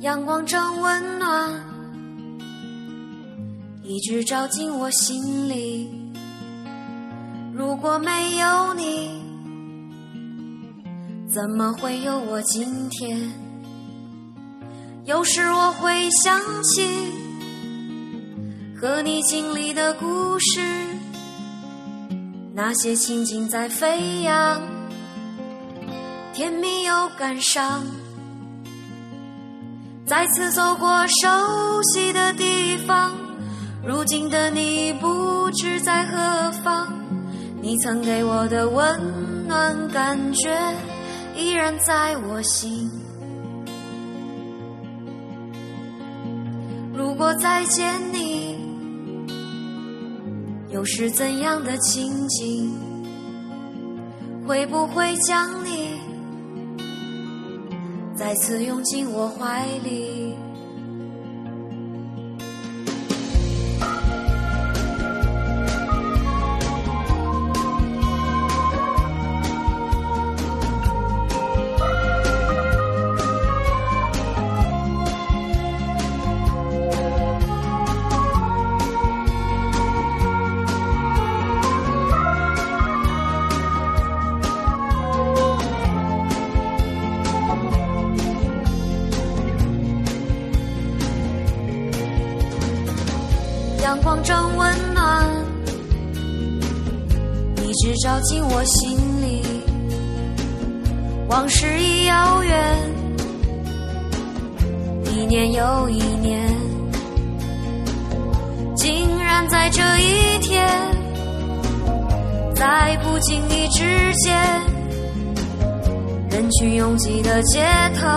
阳光正温暖，一直照进我心里。如果没有你，怎么会有我今天？有时我会想起和你经历的故事，那些情景在飞扬，甜蜜又感伤。再次走过熟悉的地方，如今的你不知在何方。你曾给我的温暖感觉，依然在我心。如果再见你，又是怎样的情景？会不会将你再次拥进我怀里？阳光正温暖，一直照进我心里。往事已遥远，一年又一年，竟然在这一天，在不经意之间，人群拥挤的街头，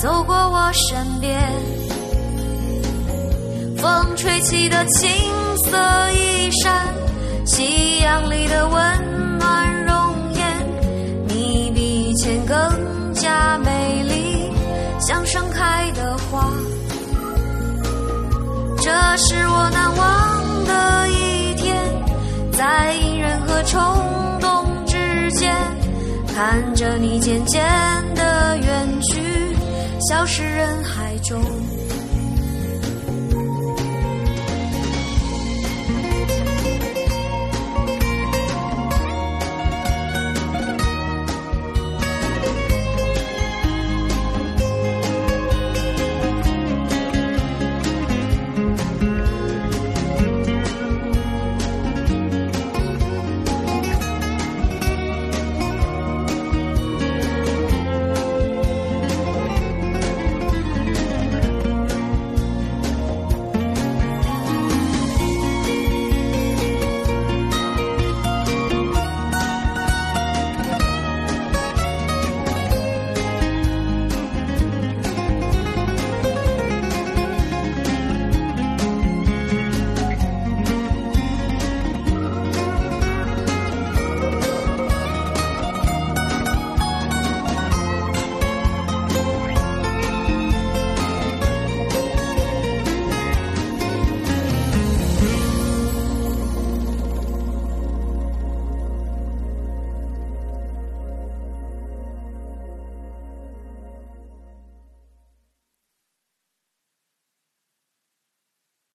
走过我身边。风吹起的青色衣衫，夕阳里的温暖容颜，你比以前更加美丽，像盛开的花。这是我难忘的一天，在隐忍和冲动之间，看着你渐渐的远去，消失人海中。